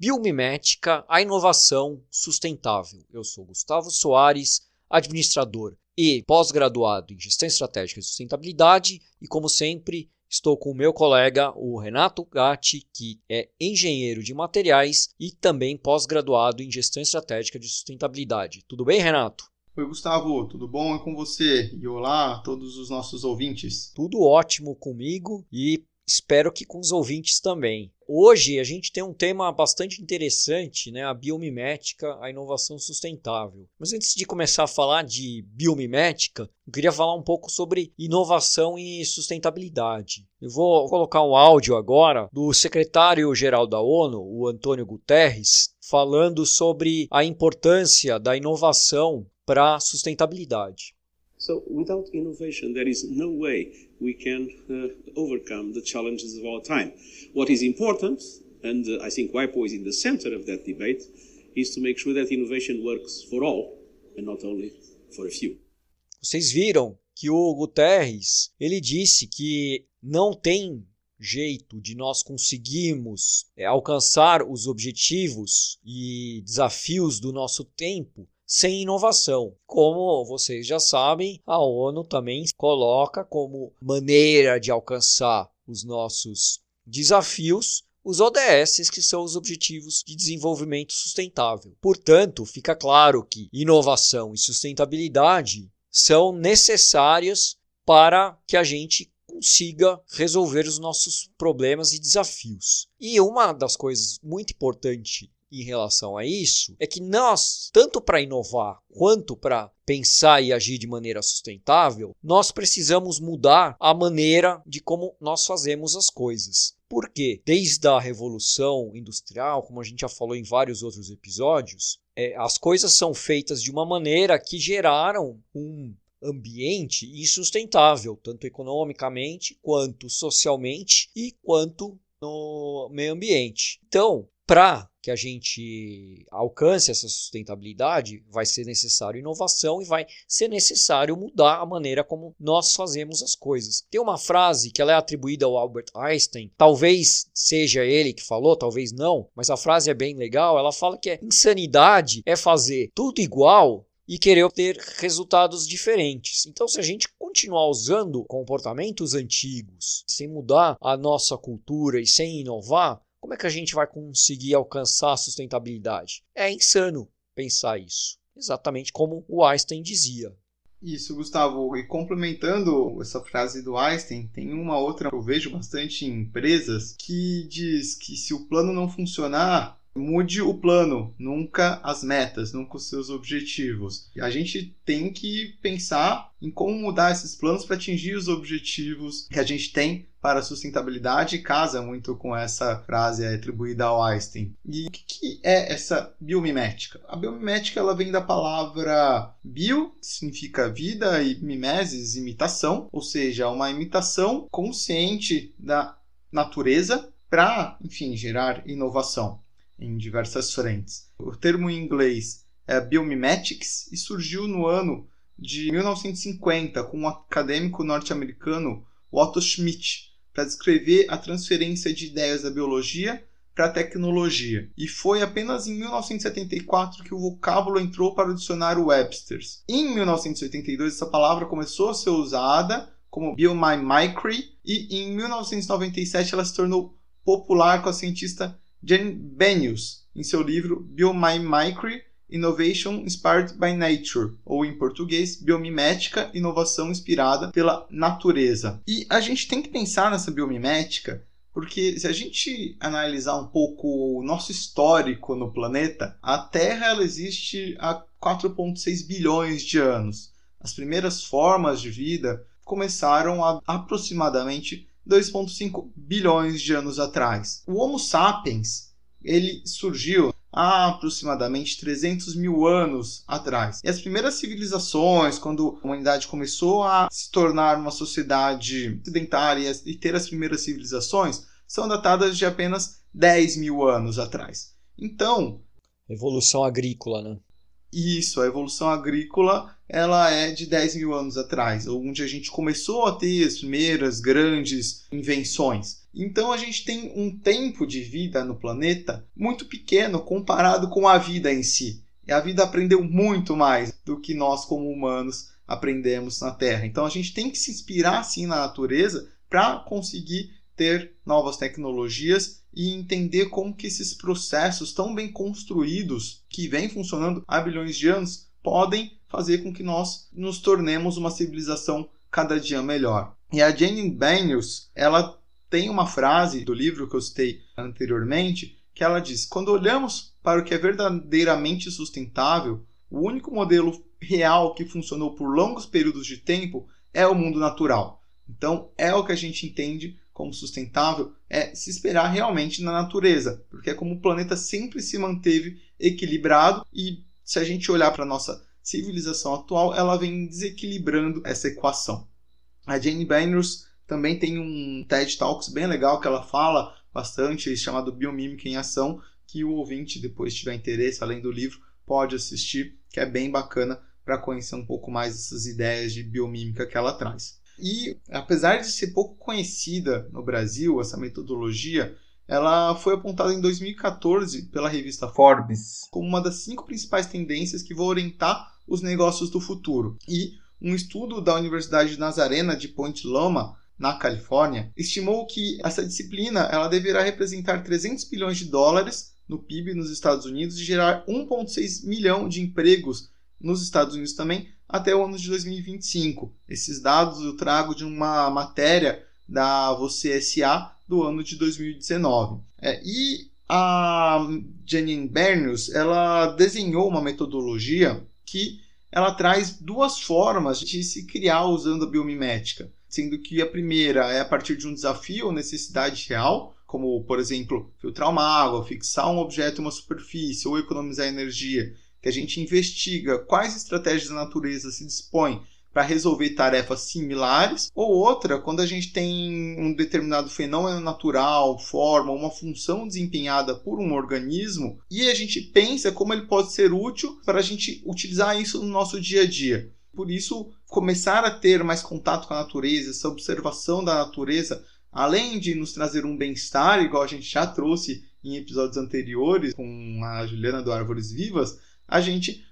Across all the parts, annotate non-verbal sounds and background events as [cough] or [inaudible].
Biomimética, a inovação sustentável. Eu sou Gustavo Soares, administrador e pós-graduado em Gestão Estratégica e Sustentabilidade e, como sempre, estou com o meu colega, o Renato Gatti, que é engenheiro de materiais e também pós-graduado em Gestão Estratégica de Sustentabilidade. Tudo bem, Renato? Oi, Gustavo, tudo bom? É com você? E olá a todos os nossos ouvintes. Tudo ótimo comigo e espero que com os ouvintes também. Hoje a gente tem um tema bastante interessante, né? A biomimética, a inovação sustentável. Mas antes de começar a falar de biomimética, eu queria falar um pouco sobre inovação e sustentabilidade. Eu vou colocar um áudio agora do secretário-geral da ONU, o Antônio Guterres, falando sobre a importância da inovação para a sustentabilidade. So, without innovation, there is no way we can uh, overcome the challenges of our time. What is important, and uh, I think WIPO is in the center of that debate, is to make sure that innovation works for all and not only for a few. Vocês viram que o Guterres ele disse que não tem jeito de nós conseguirmos é, alcançar os objetivos e desafios do nosso tempo sem inovação. Como vocês já sabem, a ONU também coloca como maneira de alcançar os nossos desafios os ODS, que são os Objetivos de Desenvolvimento Sustentável. Portanto, fica claro que inovação e sustentabilidade são necessárias para que a gente consiga resolver os nossos problemas e desafios. E uma das coisas muito importantes em relação a isso é que nós, tanto para inovar quanto para pensar e agir de maneira sustentável, nós precisamos mudar a maneira de como nós fazemos as coisas. Porque desde a revolução industrial, como a gente já falou em vários outros episódios, é, as coisas são feitas de uma maneira que geraram um ambiente insustentável, tanto economicamente, quanto socialmente e quanto no meio ambiente. Então, para que a gente alcance essa sustentabilidade, vai ser necessário inovação e vai ser necessário mudar a maneira como nós fazemos as coisas. Tem uma frase que ela é atribuída ao Albert Einstein, talvez seja ele que falou, talvez não, mas a frase é bem legal. Ela fala que é insanidade é fazer tudo igual e querer obter resultados diferentes. Então, se a gente continuar usando comportamentos antigos, sem mudar a nossa cultura e sem inovar, como é que a gente vai conseguir alcançar a sustentabilidade? É insano pensar isso. Exatamente como o Einstein dizia. Isso, Gustavo. E complementando essa frase do Einstein, tem uma outra que eu vejo bastante em empresas que diz que se o plano não funcionar, mude o plano, nunca as metas, nunca os seus objetivos. A gente tem que pensar em como mudar esses planos para atingir os objetivos que a gente tem para a sustentabilidade casa muito com essa frase atribuída ao Einstein. E o que é essa biomimética? A biomimética ela vem da palavra bio, que significa vida, e mimesis, imitação, ou seja, uma imitação consciente da natureza para, enfim, gerar inovação em diversas frentes. O termo em inglês é biomimetics e surgiu no ano de 1950 com um acadêmico norte-americano Otto Schmidt para descrever a transferência de ideias da biologia para a tecnologia. E foi apenas em 1974 que o vocábulo entrou para o dicionário Webster's. Em 1982 essa palavra começou a ser usada como biomimicry e em 1997 ela se tornou popular com a cientista Jane Benius, em seu livro Biomimicry Innovation Inspired by Nature, ou em português, Biomimética Inovação Inspirada pela Natureza. E a gente tem que pensar nessa biomimética porque se a gente analisar um pouco o nosso histórico no planeta, a Terra ela existe há 4,6 bilhões de anos. As primeiras formas de vida começaram há aproximadamente 2,5 bilhões de anos atrás. O Homo sapiens ele surgiu há aproximadamente 300 mil anos atrás. E as primeiras civilizações, quando a humanidade começou a se tornar uma sociedade sedentária e ter as primeiras civilizações, são datadas de apenas 10 mil anos atrás. Então. Evolução agrícola, né? Isso, a evolução agrícola ela é de 10 mil anos atrás, onde a gente começou a ter as primeiras grandes invenções. Então a gente tem um tempo de vida no planeta muito pequeno comparado com a vida em si. E a vida aprendeu muito mais do que nós, como humanos, aprendemos na Terra. Então a gente tem que se inspirar sim na natureza para conseguir ter novas tecnologias e entender como que esses processos tão bem construídos que vêm funcionando há bilhões de anos podem fazer com que nós nos tornemos uma civilização cada dia melhor. E a Jane Banyus, ela tem uma frase do livro que eu citei anteriormente, que ela diz: "Quando olhamos para o que é verdadeiramente sustentável, o único modelo real que funcionou por longos períodos de tempo é o mundo natural. Então, é o que a gente entende como sustentável é se esperar realmente na natureza, porque é como o planeta sempre se manteve equilibrado e se a gente olhar para a nossa civilização atual, ela vem desequilibrando essa equação. A Jane Banners também tem um TED Talks bem legal que ela fala bastante, chamado Biomímica em Ação, que o ouvinte, depois tiver interesse, além do livro, pode assistir, que é bem bacana para conhecer um pouco mais essas ideias de biomímica que ela traz. E apesar de ser pouco conhecida no Brasil, essa metodologia, ela foi apontada em 2014 pela revista Forbes como uma das cinco principais tendências que vão orientar os negócios do futuro. E um estudo da Universidade de Nazarena de Point Loma, na Califórnia, estimou que essa disciplina ela deverá representar 300 bilhões de dólares no PIB nos Estados Unidos e gerar 1,6 milhão de empregos nos Estados Unidos também até o ano de 2025. Esses dados eu trago de uma matéria da Você SA do ano de 2019. É, e a Janine Bernius ela desenhou uma metodologia que ela traz duas formas de se criar usando a biomimética, sendo que a primeira é a partir de um desafio ou necessidade real, como por exemplo filtrar uma água, fixar um objeto em uma superfície ou economizar energia que a gente investiga quais estratégias da natureza se dispõem para resolver tarefas similares, ou outra, quando a gente tem um determinado fenômeno natural, forma, uma função desempenhada por um organismo, e a gente pensa como ele pode ser útil para a gente utilizar isso no nosso dia a dia. Por isso, começar a ter mais contato com a natureza, essa observação da natureza, além de nos trazer um bem-estar, igual a gente já trouxe em episódios anteriores com a Juliana do Árvores Vivas, a gente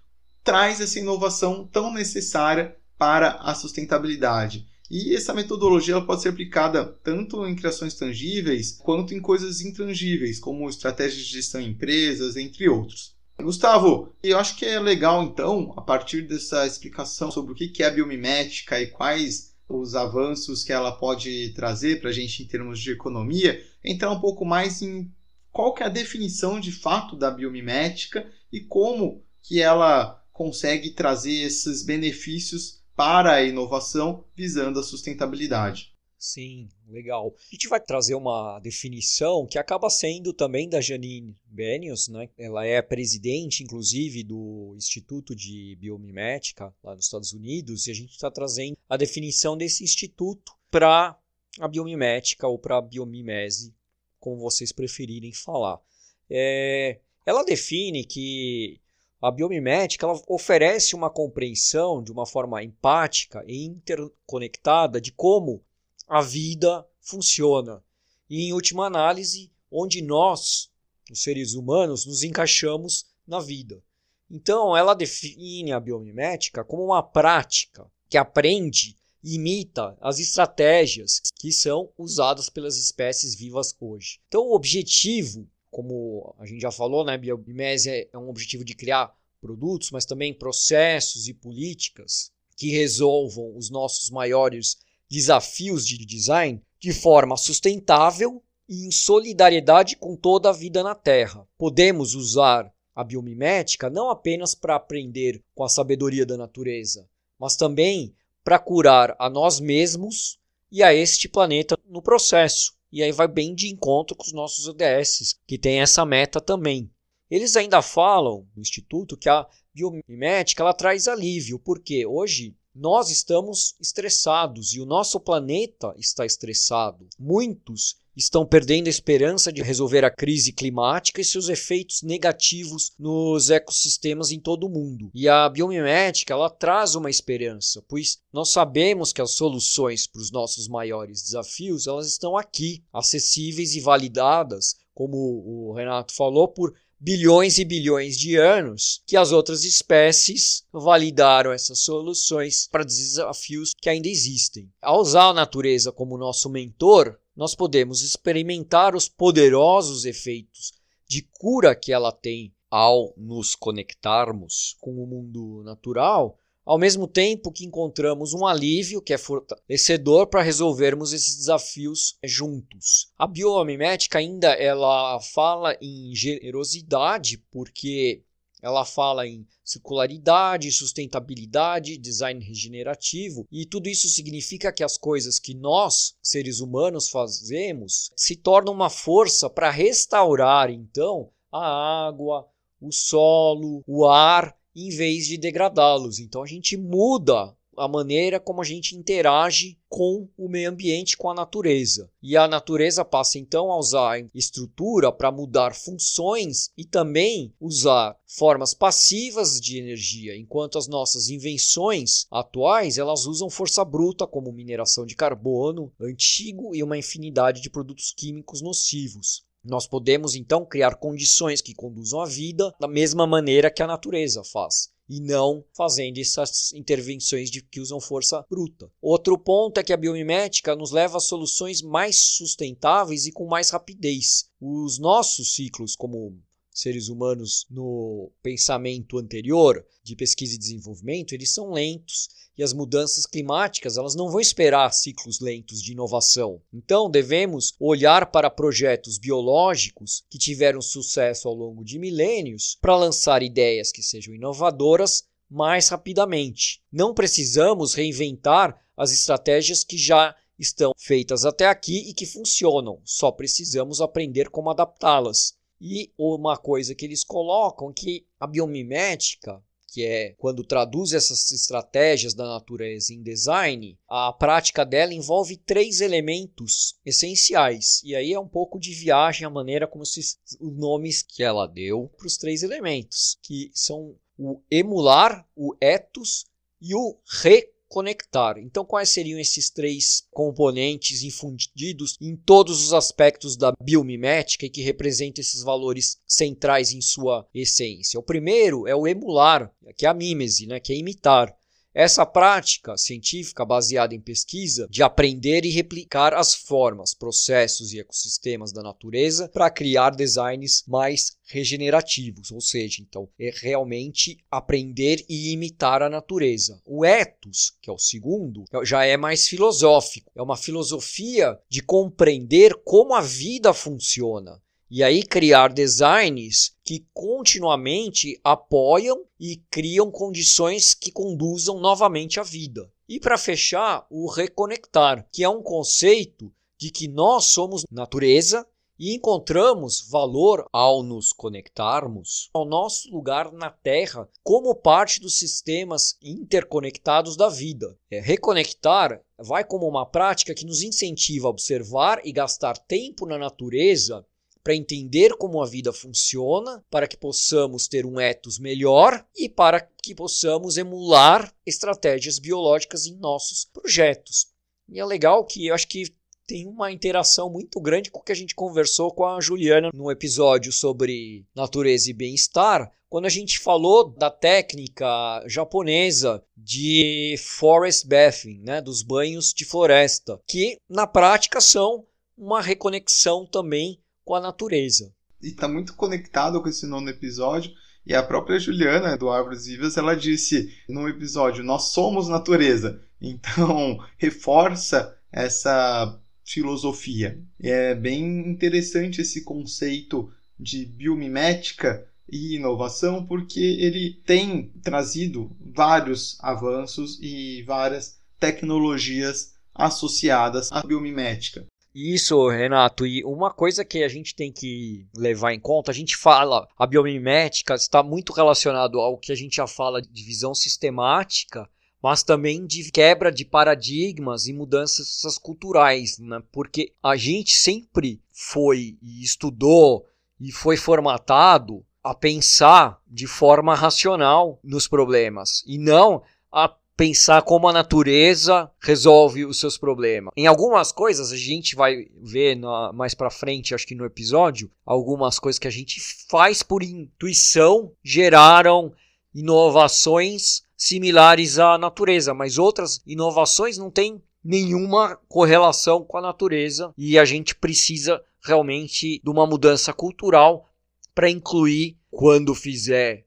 traz essa inovação tão necessária para a sustentabilidade. E essa metodologia pode ser aplicada tanto em criações tangíveis quanto em coisas intangíveis, como estratégias de gestão em empresas, entre outros. Gustavo, eu acho que é legal então, a partir dessa explicação sobre o que é biomimética e quais os avanços que ela pode trazer para a gente em termos de economia, entrar um pouco mais em qual que é a definição de fato da biomimética e como que ela consegue trazer esses benefícios para a inovação visando a sustentabilidade. Sim, legal. A gente vai trazer uma definição que acaba sendo também da Janine Benius, né? Ela é presidente, inclusive, do Instituto de Biomimética lá nos Estados Unidos, e a gente está trazendo a definição desse instituto para a biomimética ou para a biomimese, como vocês preferirem falar. É, ela define que a biomimética ela oferece uma compreensão de uma forma empática e interconectada de como a vida funciona e, em última análise, onde nós, os seres humanos, nos encaixamos na vida. Então, ela define a biomimética como uma prática que aprende e imita as estratégias que são usadas pelas espécies vivas hoje. Então, o objetivo como a gente já falou, né, biomimese é um objetivo de criar produtos, mas também processos e políticas que resolvam os nossos maiores desafios de design de forma sustentável e em solidariedade com toda a vida na Terra. Podemos usar a biomimética não apenas para aprender com a sabedoria da natureza, mas também para curar a nós mesmos e a este planeta no processo. E aí vai bem de encontro com os nossos ODS, que tem essa meta também. Eles ainda falam no instituto que a biomimética ela traz alívio, porque hoje nós estamos estressados e o nosso planeta está estressado. Muitos estão perdendo a esperança de resolver a crise climática e seus efeitos negativos nos ecossistemas em todo o mundo. E a biomimética ela traz uma esperança, pois nós sabemos que as soluções para os nossos maiores desafios elas estão aqui, acessíveis e validadas, como o Renato falou, por bilhões e bilhões de anos que as outras espécies validaram essas soluções para desafios que ainda existem. Ao usar a natureza como nosso mentor, nós podemos experimentar os poderosos efeitos de cura que ela tem ao nos conectarmos com o mundo natural, ao mesmo tempo que encontramos um alívio que é fortalecedor para resolvermos esses desafios juntos. A biomimética ainda ela fala em generosidade porque ela fala em circularidade, sustentabilidade, design regenerativo, e tudo isso significa que as coisas que nós, seres humanos, fazemos se tornam uma força para restaurar então a água, o solo, o ar, em vez de degradá-los. Então a gente muda a maneira como a gente interage com o meio ambiente, com a natureza. E a natureza passa então a usar estrutura para mudar funções e também usar formas passivas de energia, enquanto as nossas invenções atuais elas usam força bruta como mineração de carbono antigo e uma infinidade de produtos químicos nocivos. Nós podemos então criar condições que conduzam à vida da mesma maneira que a natureza faz e não fazendo essas intervenções de, que usam força bruta. Outro ponto é que a biomimética nos leva a soluções mais sustentáveis e com mais rapidez. Os nossos ciclos, como seres humanos no pensamento anterior de pesquisa e desenvolvimento, eles são lentos e as mudanças climáticas elas não vão esperar ciclos lentos de inovação. Então devemos olhar para projetos biológicos que tiveram sucesso ao longo de milênios para lançar ideias que sejam inovadoras mais rapidamente. Não precisamos reinventar as estratégias que já estão feitas até aqui e que funcionam, só precisamos aprender como adaptá-las. E uma coisa que eles colocam que a biomimética que é quando traduz essas estratégias da natureza em design, a prática dela envolve três elementos essenciais. E aí é um pouco de viagem a maneira como se, os nomes que ela deu para os três elementos, que são o emular, o ethos e o re conectar. Então, quais seriam esses três componentes infundidos em todos os aspectos da biomimética e que representam esses valores centrais em sua essência? O primeiro é o emular, que é a mímese, né, que é imitar. Essa prática científica baseada em pesquisa de aprender e replicar as formas, processos e ecossistemas da natureza para criar designs mais regenerativos, ou seja, então é realmente aprender e imitar a natureza. O ethos, que é o segundo, já é mais filosófico, é uma filosofia de compreender como a vida funciona e aí criar designs que continuamente apoiam e criam condições que conduzam novamente à vida. E para fechar, o reconectar, que é um conceito de que nós somos natureza e encontramos valor ao nos conectarmos ao nosso lugar na Terra como parte dos sistemas interconectados da vida. É, reconectar vai como uma prática que nos incentiva a observar e gastar tempo na natureza para entender como a vida funciona, para que possamos ter um ethos melhor e para que possamos emular estratégias biológicas em nossos projetos. E é legal que eu acho que tem uma interação muito grande com o que a gente conversou com a Juliana no episódio sobre natureza e bem-estar, quando a gente falou da técnica japonesa de forest bathing, né, dos banhos de floresta, que na prática são uma reconexão também com a natureza. E está muito conectado com esse nono episódio. E a própria Juliana, do Árvores Vivas, ela disse no episódio: Nós somos natureza. Então, [laughs] reforça essa filosofia. É bem interessante esse conceito de biomimética e inovação, porque ele tem trazido vários avanços e várias tecnologias associadas à biomimética. Isso, Renato. E uma coisa que a gente tem que levar em conta, a gente fala, a biomimética está muito relacionado ao que a gente já fala de visão sistemática, mas também de quebra de paradigmas e mudanças culturais, né? Porque a gente sempre foi e estudou e foi formatado a pensar de forma racional nos problemas e não a pensar como a natureza resolve os seus problemas. Em algumas coisas a gente vai ver na, mais para frente, acho que no episódio, algumas coisas que a gente faz por intuição geraram inovações similares à natureza, mas outras inovações não têm nenhuma correlação com a natureza e a gente precisa realmente de uma mudança cultural para incluir quando fizer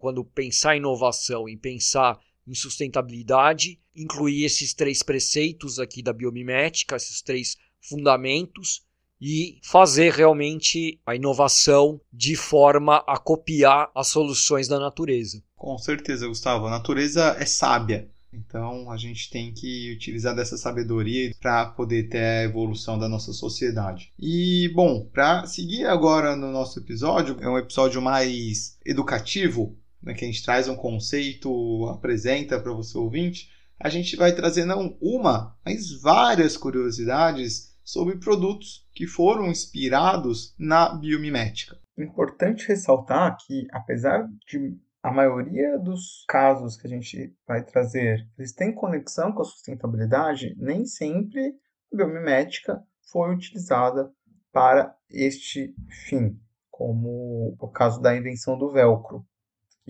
quando pensar inovação e pensar em sustentabilidade, incluir esses três preceitos aqui da biomimética, esses três fundamentos e fazer realmente a inovação de forma a copiar as soluções da natureza. Com certeza, Gustavo. A natureza é sábia. Então a gente tem que utilizar dessa sabedoria para poder ter a evolução da nossa sociedade. E bom, para seguir agora no nosso episódio, é um episódio mais educativo, né, que a gente traz um conceito, apresenta para você ouvinte, a gente vai trazer não uma, mas várias curiosidades sobre produtos que foram inspirados na biomimética. Importante ressaltar que, apesar de a maioria dos casos que a gente vai trazer, eles têm conexão com a sustentabilidade, nem sempre a biomimética foi utilizada para este fim, como o caso da invenção do velcro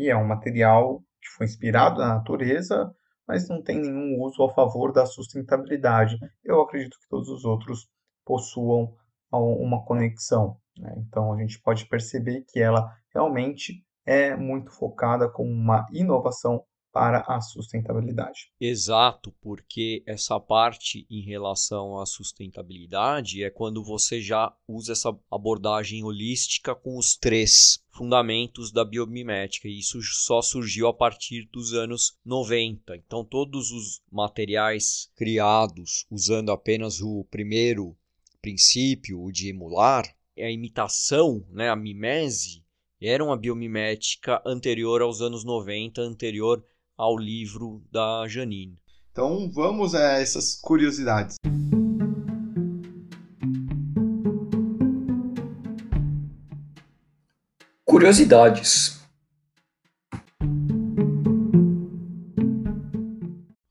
que é um material que foi inspirado na natureza, mas não tem nenhum uso a favor da sustentabilidade. Eu acredito que todos os outros possuam uma conexão. Né? Então a gente pode perceber que ela realmente é muito focada como uma inovação para a sustentabilidade. Exato, porque essa parte em relação à sustentabilidade é quando você já usa essa abordagem holística com os três fundamentos da biomimética, e isso só surgiu a partir dos anos 90. Então, todos os materiais criados usando apenas o primeiro princípio, o de emular, a imitação, né, a mimese, era uma biomimética anterior aos anos 90, anterior ao livro da Janine. Então vamos a essas curiosidades. Curiosidades.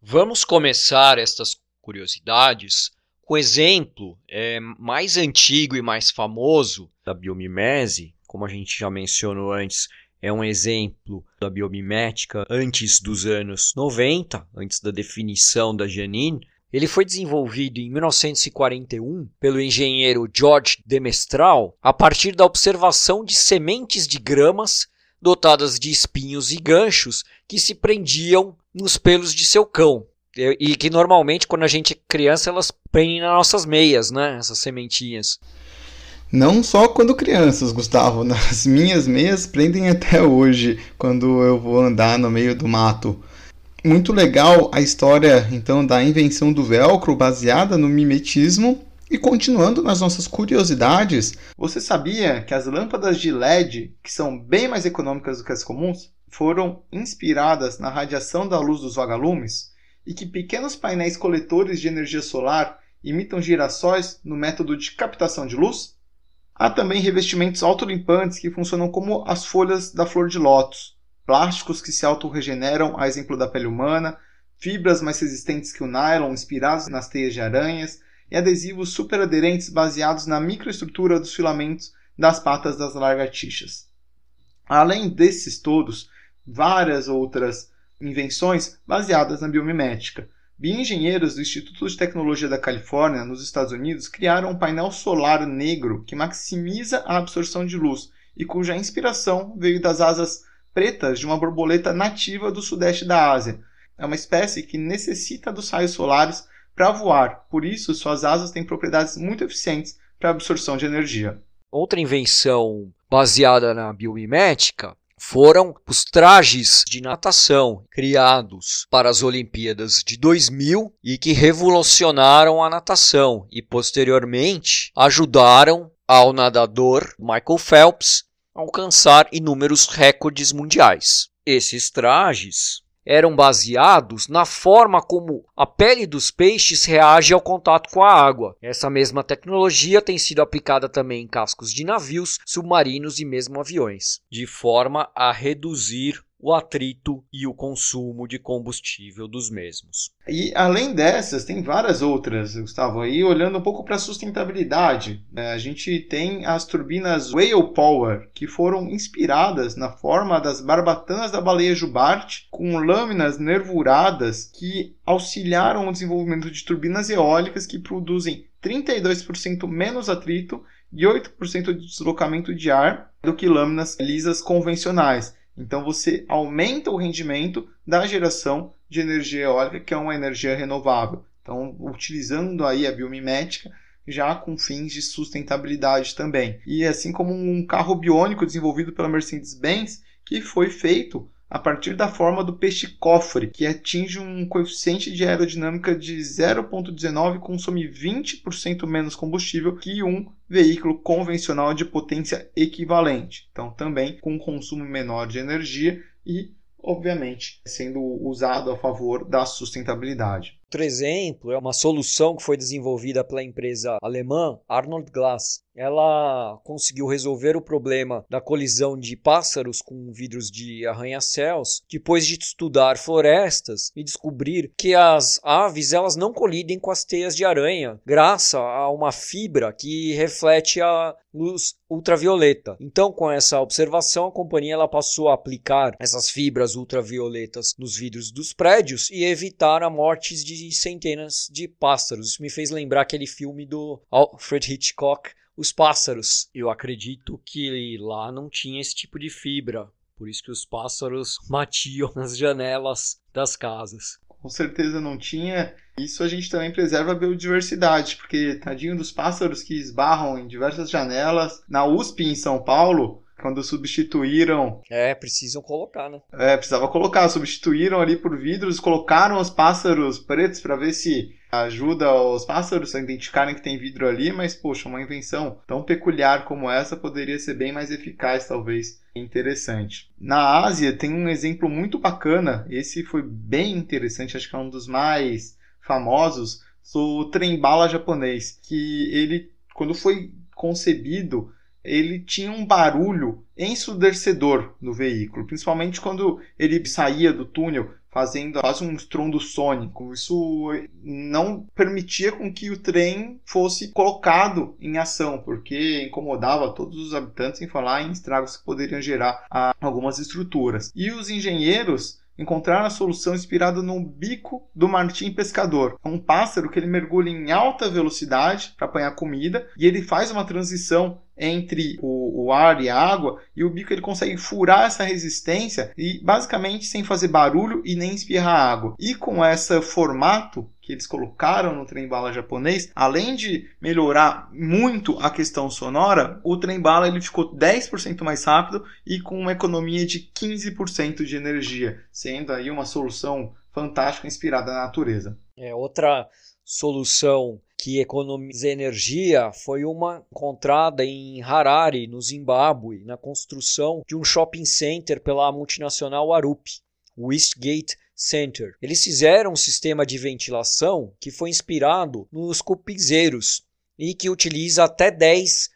Vamos começar estas curiosidades com o exemplo é, mais antigo e mais famoso da biomimese, como a gente já mencionou antes, é um exemplo da biomimética antes dos anos 90, antes da definição da Janine. Ele foi desenvolvido em 1941 pelo engenheiro George de Mestral a partir da observação de sementes de gramas dotadas de espinhos e ganchos que se prendiam nos pelos de seu cão. E que normalmente, quando a gente é criança, elas prendem nas nossas meias, né? Essas sementinhas. Não só quando crianças, Gustavo. [laughs] Nas minhas meias prendem até hoje, quando eu vou andar no meio do mato. Muito legal a história, então, da invenção do velcro baseada no mimetismo. E continuando nas nossas curiosidades, você sabia que as lâmpadas de LED, que são bem mais econômicas do que as comuns, foram inspiradas na radiação da luz dos vagalumes? E que pequenos painéis coletores de energia solar imitam girassóis no método de captação de luz? Há também revestimentos autolimpantes que funcionam como as folhas da flor de lótus, plásticos que se autorregeneram, a exemplo da pele humana, fibras mais resistentes que o nylon inspirados nas teias de aranhas e adesivos superaderentes baseados na microestrutura dos filamentos das patas das lagartixas. Além desses todos, várias outras invenções baseadas na biomimética, Bioengenheiros do Instituto de Tecnologia da Califórnia, nos Estados Unidos, criaram um painel solar negro que maximiza a absorção de luz e cuja inspiração veio das asas pretas de uma borboleta nativa do sudeste da Ásia. É uma espécie que necessita dos raios solares para voar, por isso suas asas têm propriedades muito eficientes para a absorção de energia. Outra invenção baseada na biomimética foram os trajes de natação criados para as Olimpíadas de 2000 e que revolucionaram a natação e posteriormente ajudaram ao nadador Michael Phelps a alcançar inúmeros recordes mundiais. Esses trajes eram baseados na forma como a pele dos peixes reage ao contato com a água. Essa mesma tecnologia tem sido aplicada também em cascos de navios, submarinos e mesmo aviões, de forma a reduzir o atrito e o consumo de combustível dos mesmos. E além dessas, tem várias outras, Gustavo. Aí olhando um pouco para a sustentabilidade, né? a gente tem as turbinas Whale Power, que foram inspiradas na forma das barbatanas da baleia jubarte, com lâminas nervuradas que auxiliaram o desenvolvimento de turbinas eólicas que produzem 32% menos atrito e 8% de deslocamento de ar do que lâminas lisas convencionais. Então você aumenta o rendimento da geração de energia eólica, que é uma energia renovável. Então, utilizando aí a biomimética já com fins de sustentabilidade também. E assim como um carro biônico desenvolvido pela Mercedes-Benz, que foi feito a partir da forma do peixe-cofre, que atinge um coeficiente de aerodinâmica de 0,19 e consome 20% menos combustível que um veículo convencional de potência equivalente. Então, também com consumo menor de energia e, obviamente, sendo usado a favor da sustentabilidade. Outro exemplo é uma solução que foi desenvolvida pela empresa alemã Arnold Glass. Ela conseguiu resolver o problema da colisão de pássaros com vidros de arranha-céus depois de estudar florestas e descobrir que as aves elas não colidem com as teias de aranha, graças a uma fibra que reflete a luz ultravioleta. Então, com essa observação, a companhia ela passou a aplicar essas fibras ultravioletas nos vidros dos prédios e evitar a morte de centenas de pássaros. Isso me fez lembrar aquele filme do Alfred Hitchcock, Os Pássaros. Eu acredito que lá não tinha esse tipo de fibra. Por isso que os pássaros [laughs] matiam nas janelas das casas. Com certeza não tinha. Isso a gente também preserva a biodiversidade, porque tadinho dos pássaros que esbarram em diversas janelas. Na USP em São Paulo, quando substituíram. É, precisam colocar, né? É, precisava colocar. Substituíram ali por vidros, colocaram os pássaros pretos para ver se ajuda os pássaros a identificarem que tem vidro ali, mas poxa, uma invenção tão peculiar como essa poderia ser bem mais eficaz, talvez. Interessante. Na Ásia tem um exemplo muito bacana, esse foi bem interessante, acho que é um dos mais famosos, o trem bala japonês, que ele quando foi concebido ele tinha um barulho ensurdecedor no veículo, principalmente quando ele saía do túnel fazendo quase um estrondo sônico. Isso não permitia com que o trem fosse colocado em ação, porque incomodava todos os habitantes em falar em estragos que poderiam gerar a algumas estruturas. E os engenheiros encontraram a solução inspirada no bico do martim pescador. É um pássaro que ele mergulha em alta velocidade para apanhar comida e ele faz uma transição entre o, o, ar e a água e o bico ele consegue furar essa resistência e basicamente sem fazer barulho e nem espirrar água. E com esse formato que eles colocaram no trem bala japonês, além de melhorar muito a questão sonora, o trem bala ele ficou 10% mais rápido e com uma economia de 15% de energia, sendo aí uma solução fantástica inspirada na natureza. É outra solução que economiza energia foi uma encontrada em Harare, no Zimbábue, na construção de um shopping center pela multinacional Arup, Westgate Center. Eles fizeram um sistema de ventilação que foi inspirado nos cupizeiros e que utiliza até 10%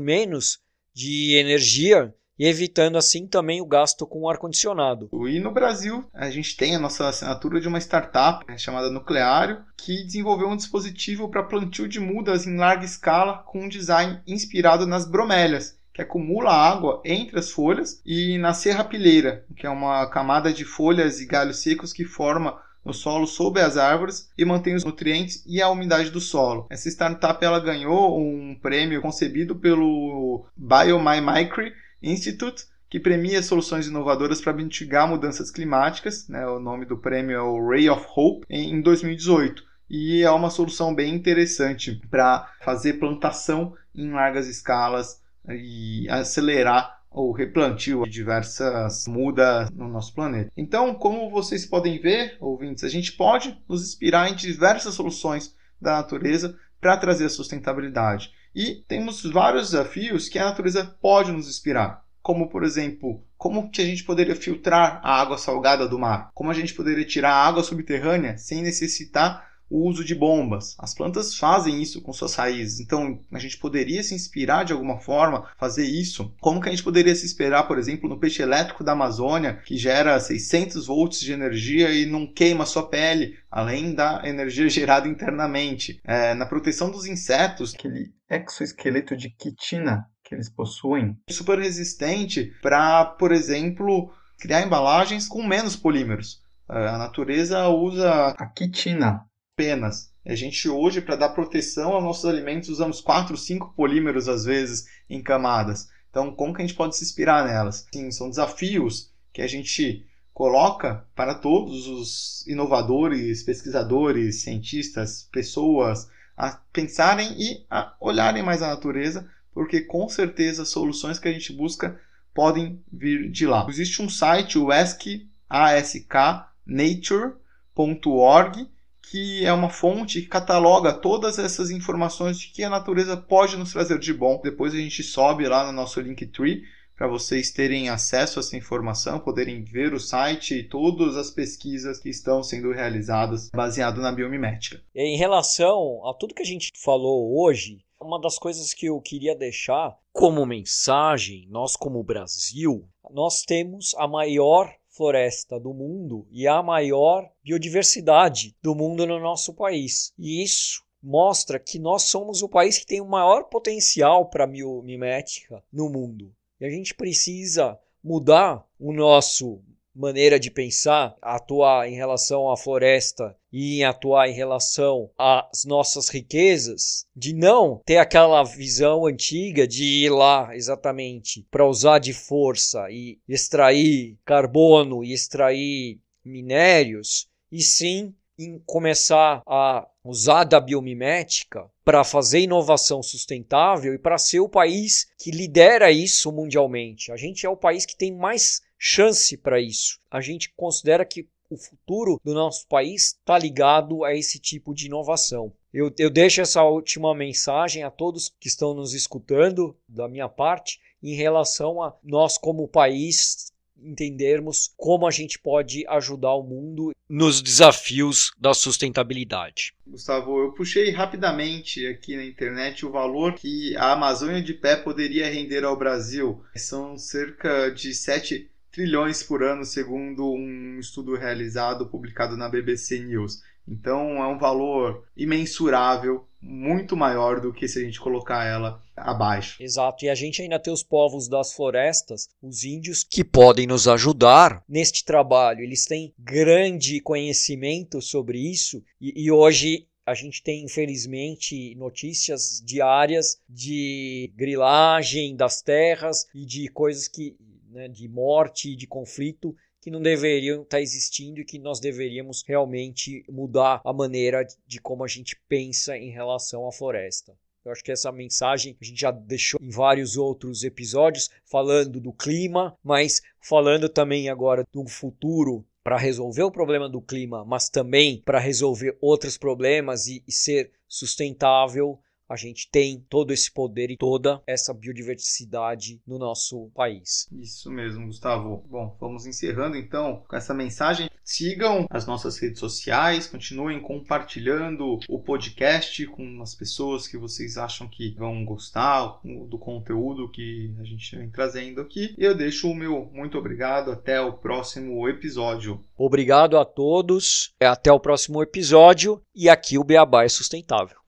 menos de energia e evitando assim também o gasto com ar-condicionado. E no Brasil, a gente tem a nossa assinatura de uma startup né, chamada Nucleário, que desenvolveu um dispositivo para plantio de mudas em larga escala com um design inspirado nas bromélias, que acumula água entre as folhas, e na serrapilheira, que é uma camada de folhas e galhos secos que forma no solo sob as árvores e mantém os nutrientes e a umidade do solo. Essa startup ela ganhou um prêmio concebido pelo Biomimicry Institute, que premia soluções inovadoras para mitigar mudanças climáticas. Né? O nome do prêmio é o Ray of Hope, em 2018. E é uma solução bem interessante para fazer plantação em largas escalas e acelerar o replantio de diversas mudas no nosso planeta. Então, como vocês podem ver, ouvintes, a gente pode nos inspirar em diversas soluções da natureza para trazer a sustentabilidade. E temos vários desafios que a natureza pode nos inspirar, como por exemplo, como que a gente poderia filtrar a água salgada do mar? Como a gente poderia tirar a água subterrânea sem necessitar o uso de bombas. As plantas fazem isso com suas raízes, então a gente poderia se inspirar de alguma forma, fazer isso. Como que a gente poderia se inspirar, por exemplo, no peixe elétrico da Amazônia, que gera 600 volts de energia e não queima sua pele, além da energia [laughs] gerada internamente. É, na proteção dos insetos, aquele exoesqueleto de quitina que eles possuem, super resistente para, por exemplo, criar embalagens com menos polímeros. É, a natureza usa a quitina apenas. A gente hoje, para dar proteção aos nossos alimentos, usamos 4, 5 polímeros às vezes em camadas. Então, como que a gente pode se inspirar nelas? Sim, são desafios que a gente coloca para todos os inovadores, pesquisadores, cientistas, pessoas a pensarem e a olharem mais a natureza, porque com certeza as soluções que a gente busca podem vir de lá. Existe um site, o ask, asknature.org, que é uma fonte que cataloga todas essas informações de que a natureza pode nos trazer de bom. Depois a gente sobe lá no nosso Linktree para vocês terem acesso a essa informação, poderem ver o site e todas as pesquisas que estão sendo realizadas baseado na biomimética. Em relação a tudo que a gente falou hoje, uma das coisas que eu queria deixar como mensagem, nós como Brasil, nós temos a maior floresta do mundo e a maior biodiversidade do mundo no nosso país. E isso mostra que nós somos o país que tem o maior potencial para mimética no mundo. E a gente precisa mudar o nosso maneira de pensar, atuar em relação à floresta e atuar em relação às nossas riquezas, de não ter aquela visão antiga de ir lá exatamente para usar de força e extrair carbono e extrair minérios, e sim em começar a usar da biomimética para fazer inovação sustentável e para ser o país que lidera isso mundialmente. A gente é o país que tem mais chance para isso. A gente considera que o futuro do nosso país está ligado a esse tipo de inovação. Eu, eu deixo essa última mensagem a todos que estão nos escutando, da minha parte, em relação a nós, como país, entendermos como a gente pode ajudar o mundo nos desafios da sustentabilidade. Gustavo, eu puxei rapidamente aqui na internet o valor que a Amazônia de pé poderia render ao Brasil. São cerca de 7 trilhões por ano, segundo um estudo realizado publicado na BBC News. Então é um valor imensurável, muito maior do que se a gente colocar ela abaixo. Exato, e a gente ainda tem os povos das florestas, os índios, que podem nos ajudar neste trabalho. Eles têm grande conhecimento sobre isso e, e hoje a gente tem, infelizmente, notícias diárias de grilagem das terras e de coisas que né, de morte, de conflito que não deveriam estar existindo e que nós deveríamos realmente mudar a maneira de como a gente pensa em relação à floresta. Eu acho que essa mensagem a gente já deixou em vários outros episódios falando do clima, mas falando também agora do futuro para resolver o problema do clima, mas também para resolver outros problemas e, e ser sustentável a gente tem todo esse poder e toda essa biodiversidade no nosso país. Isso mesmo, Gustavo. Bom, vamos encerrando então com essa mensagem. Sigam as nossas redes sociais, continuem compartilhando o podcast com as pessoas que vocês acham que vão gostar do conteúdo que a gente vem trazendo aqui. Eu deixo o meu muito obrigado. Até o próximo episódio. Obrigado a todos. Até o próximo episódio. E aqui o Beabá é Sustentável.